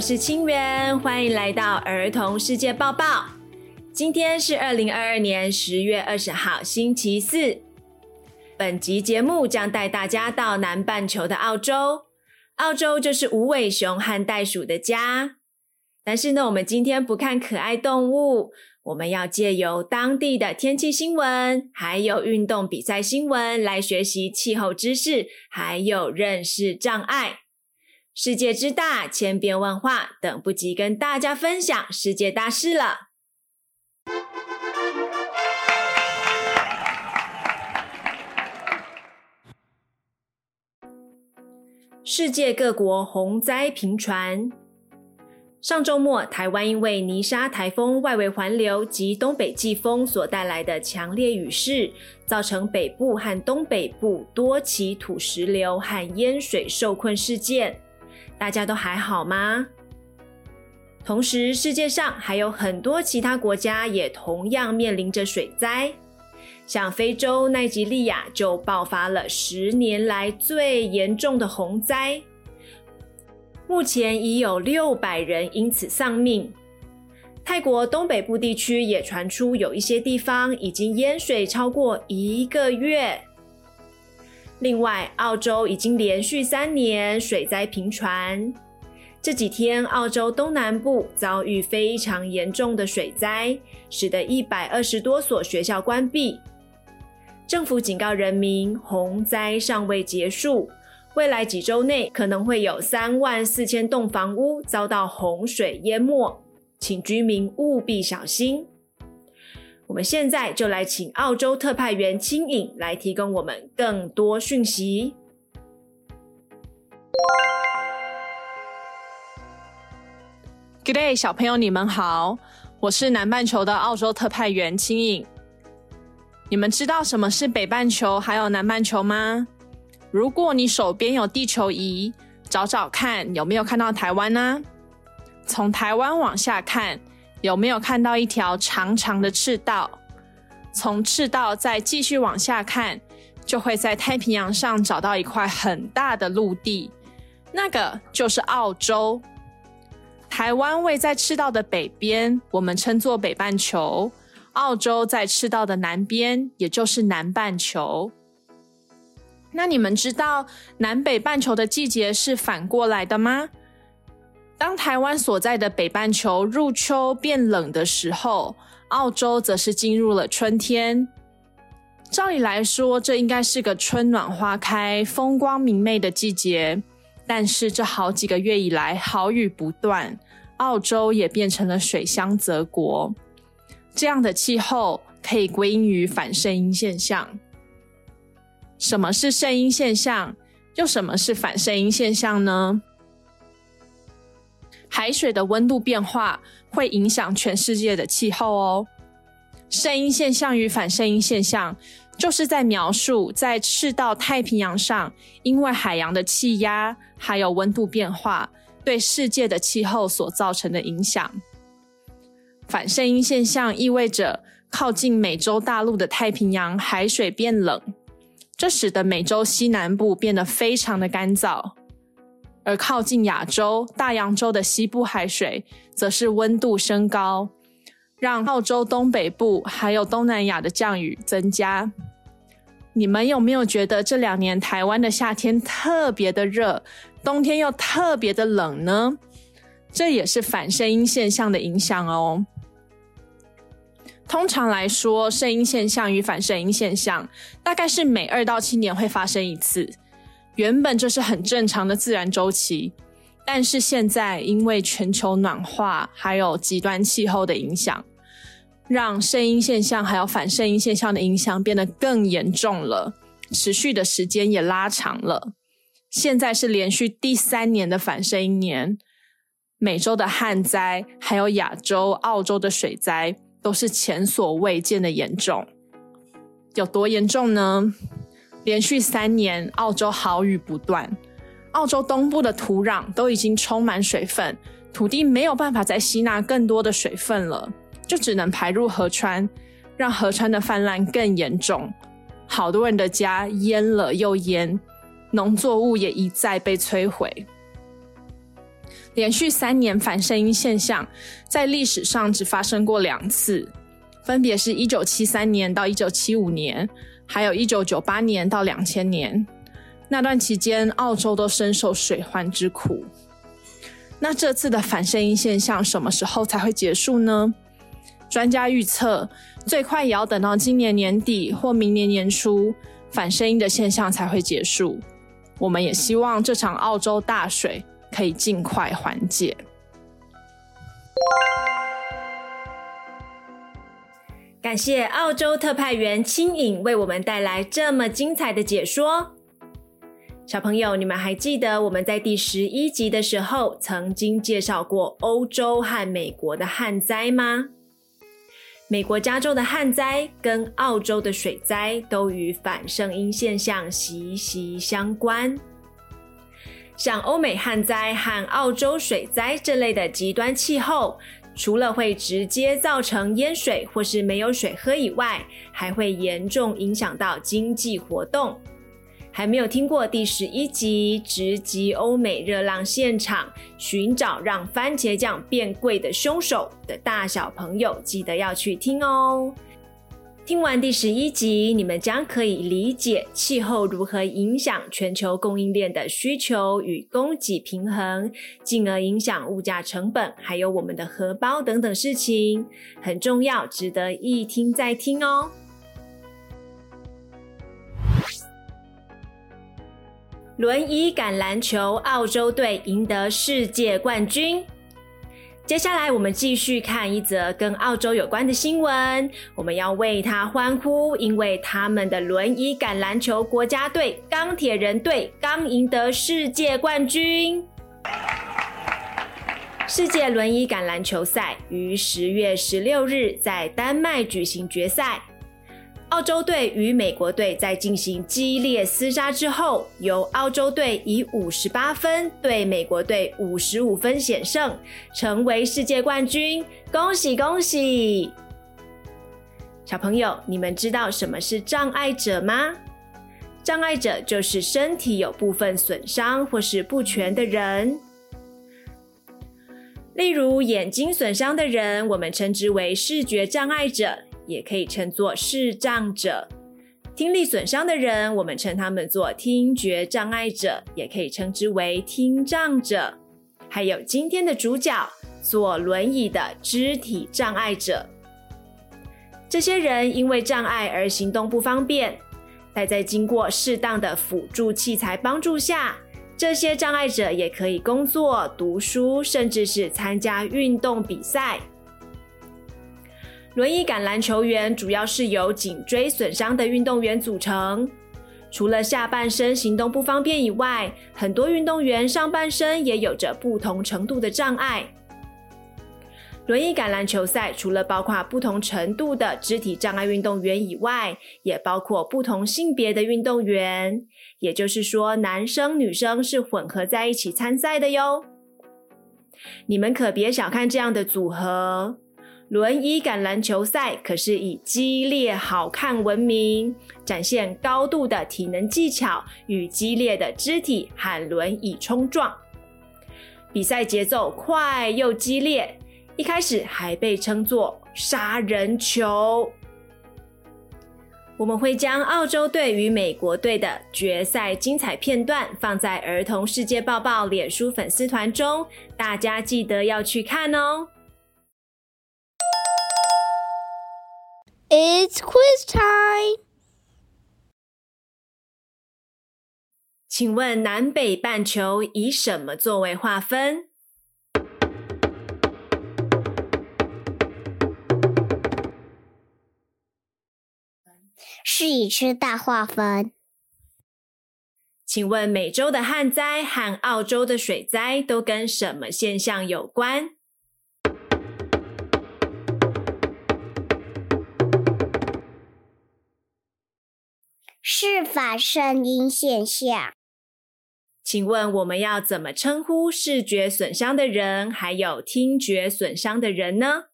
我是清源，欢迎来到儿童世界报报。今天是二零二二年十月二十号，星期四。本集节目将带大家到南半球的澳洲，澳洲就是无尾熊和袋鼠的家。但是呢，我们今天不看可爱动物，我们要借由当地的天气新闻，还有运动比赛新闻来学习气候知识，还有认识障碍。世界之大，千变万化，等不及跟大家分享世界大事了。世界各国洪灾频传。上周末，台湾因为泥沙台风外围环流及东北季风所带来的强烈雨势，造成北部和东北部多起土石流和淹水受困事件。大家都还好吗？同时，世界上还有很多其他国家也同样面临着水灾。像非洲奈及利亚就爆发了十年来最严重的洪灾，目前已有六百人因此丧命。泰国东北部地区也传出有一些地方已经淹水超过一个月。另外，澳洲已经连续三年水灾频传。这几天，澳洲东南部遭遇非常严重的水灾，使得一百二十多所学校关闭。政府警告人民，洪灾尚未结束，未来几周内可能会有三万四千栋房屋遭到洪水淹没，请居民务必小心。我们现在就来请澳洲特派员青影来提供我们更多讯息。Good day，小朋友，你们好，我是南半球的澳洲特派员青影。你们知道什么是北半球还有南半球吗？如果你手边有地球仪，找找看有没有看到台湾呢？从台湾往下看，有没有看到一条长长的赤道？从赤道再继续往下看，就会在太平洋上找到一块很大的陆地，那个就是澳洲。台湾位在赤道的北边，我们称作北半球。澳洲在赤道的南边，也就是南半球。那你们知道南北半球的季节是反过来的吗？当台湾所在的北半球入秋变冷的时候，澳洲则是进入了春天。照理来说，这应该是个春暖花开、风光明媚的季节。但是这好几个月以来，好雨不断，澳洲也变成了水乡泽国。这样的气候可以归因于反圣婴现象。什么是圣婴现象？又什么是反圣婴现象呢？海水的温度变化会影响全世界的气候哦。圣婴现象与反圣婴现象，就是在描述在赤道太平洋上，因为海洋的气压还有温度变化，对世界的气候所造成的影响。反圣婴现象意味着靠近美洲大陆的太平洋海水变冷，这使得美洲西南部变得非常的干燥，而靠近亚洲大洋洲的西部海水则是温度升高，让澳洲东北部还有东南亚的降雨增加。你们有没有觉得这两年台湾的夏天特别的热，冬天又特别的冷呢？这也是反圣婴现象的影响哦。通常来说，圣婴现象与反圣婴现象大概是每二到七年会发生一次。原本这是很正常的自然周期，但是现在因为全球暖化还有极端气候的影响，让圣婴现象还有反圣婴现象的影响变得更严重了，持续的时间也拉长了。现在是连续第三年的反圣婴年，美洲的旱灾，还有亚洲、澳洲的水灾。都是前所未见的严重，有多严重呢？连续三年，澳洲豪雨不断，澳洲东部的土壤都已经充满水分，土地没有办法再吸纳更多的水分了，就只能排入河川，让河川的泛滥更严重。好多人的家淹了又淹，农作物也一再被摧毁。连续三年反声音现象在历史上只发生过两次，分别是一九七三年到一九七五年，还有一九九八年到两千年。那段期间，澳洲都深受水患之苦。那这次的反声音现象什么时候才会结束呢？专家预测，最快也要等到今年年底或明年年初，反声音的现象才会结束。我们也希望这场澳洲大水可以尽快缓解。感谢澳洲特派员青影为我们带来这么精彩的解说。小朋友，你们还记得我们在第十一集的时候曾经介绍过欧洲和美国的旱灾吗？美国加州的旱灾跟澳洲的水灾都与反声音现象息息相关。像欧美旱灾和澳洲水灾这类的极端气候，除了会直接造成淹水或是没有水喝以外，还会严重影响到经济活动。还没有听过第十一集直击欧美热浪现场，寻找让番茄酱变贵的凶手的大小朋友，记得要去听哦。听完第十一集，你们将可以理解气候如何影响全球供应链的需求与供给平衡，进而影响物价成本，还有我们的荷包等等事情，很重要，值得一听再听哦。轮椅橄榄球，澳洲队赢得世界冠军。接下来，我们继续看一则跟澳洲有关的新闻。我们要为他欢呼，因为他们的轮椅橄榄球国家队——钢铁人队，刚赢得世界冠军。世界轮椅橄榄球赛于十月十六日在丹麦举行决赛。澳洲队与美国队在进行激烈厮杀之后，由澳洲队以五十八分对美国队五十五分险胜，成为世界冠军。恭喜恭喜！小朋友，你们知道什么是障碍者吗？障碍者就是身体有部分损伤或是不全的人，例如眼睛损伤的人，我们称之为视觉障碍者。也可以称作视障者，听力损伤的人，我们称他们做听觉障碍者，也可以称之为听障者。还有今天的主角，坐轮椅的肢体障碍者。这些人因为障碍而行动不方便，但在经过适当的辅助器材帮助下，这些障碍者也可以工作、读书，甚至是参加运动比赛。轮椅橄榄球员主要是由颈椎损伤的运动员组成。除了下半身行动不方便以外，很多运动员上半身也有着不同程度的障碍。轮椅橄榄球赛除了包括不同程度的肢体障碍运动员以外，也包括不同性别的运动员，也就是说，男生女生是混合在一起参赛的哟。你们可别小看这样的组合。轮椅橄榄球赛可是以激烈好看闻名，展现高度的体能技巧与激烈的肢体和轮椅冲撞。比赛节奏快又激烈，一开始还被称作杀人球。我们会将澳洲队与美国队的决赛精彩片段放在儿童世界报报脸书粉丝团中，大家记得要去看哦。It's quiz time！请问南北半球以什么作为划分？是以吃大划分。请问美洲的旱灾和澳洲的水灾都跟什么现象有关？法声音现象。请问我们要怎么称呼视觉损伤的人，还有听觉损伤的人呢？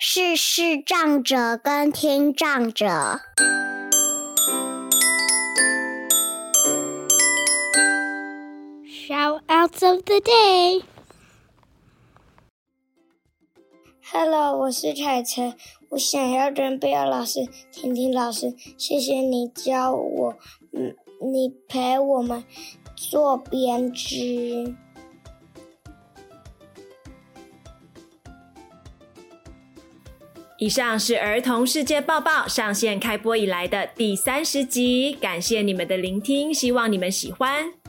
是视障者跟听障者。Shout outs of the day。Hello，我是凯晨，我想要跟贝尔老师、婷婷老师，谢谢你教我，嗯，你陪我们做编织。以上是儿童世界报报上线开播以来的第三十集，感谢你们的聆听，希望你们喜欢。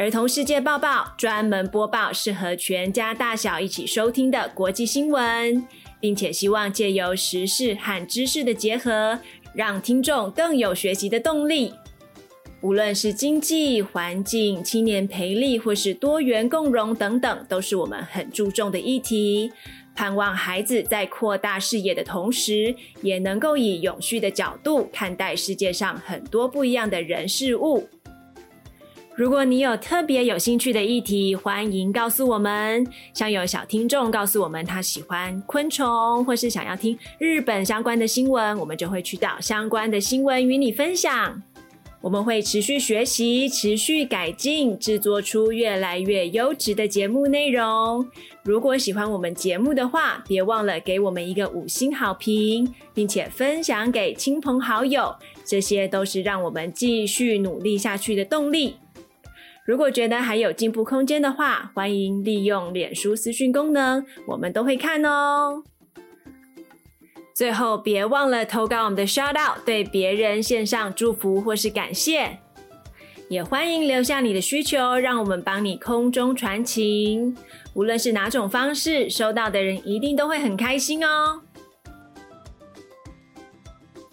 儿童世界报报专门播报适合全家大小一起收听的国际新闻，并且希望借由时事和知识的结合，让听众更有学习的动力。无论是经济、环境、青年培力，或是多元共融等等，都是我们很注重的议题。盼望孩子在扩大视野的同时，也能够以永续的角度看待世界上很多不一样的人事物。如果你有特别有兴趣的议题，欢迎告诉我们。像有小听众告诉我们他喜欢昆虫，或是想要听日本相关的新闻，我们就会去找相关的新闻与你分享。我们会持续学习，持续改进，制作出越来越优质的节目内容。如果喜欢我们节目的话，别忘了给我们一个五星好评，并且分享给亲朋好友，这些都是让我们继续努力下去的动力。如果觉得还有进步空间的话，欢迎利用脸书私讯功能，我们都会看哦。最后，别忘了投稿我们的 shout out，对别人献上祝福或是感谢。也欢迎留下你的需求，让我们帮你空中传情。无论是哪种方式，收到的人一定都会很开心哦。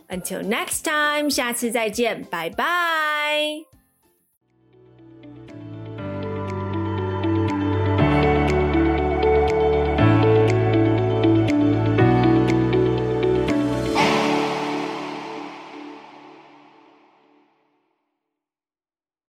Until next time，下次再见，拜拜。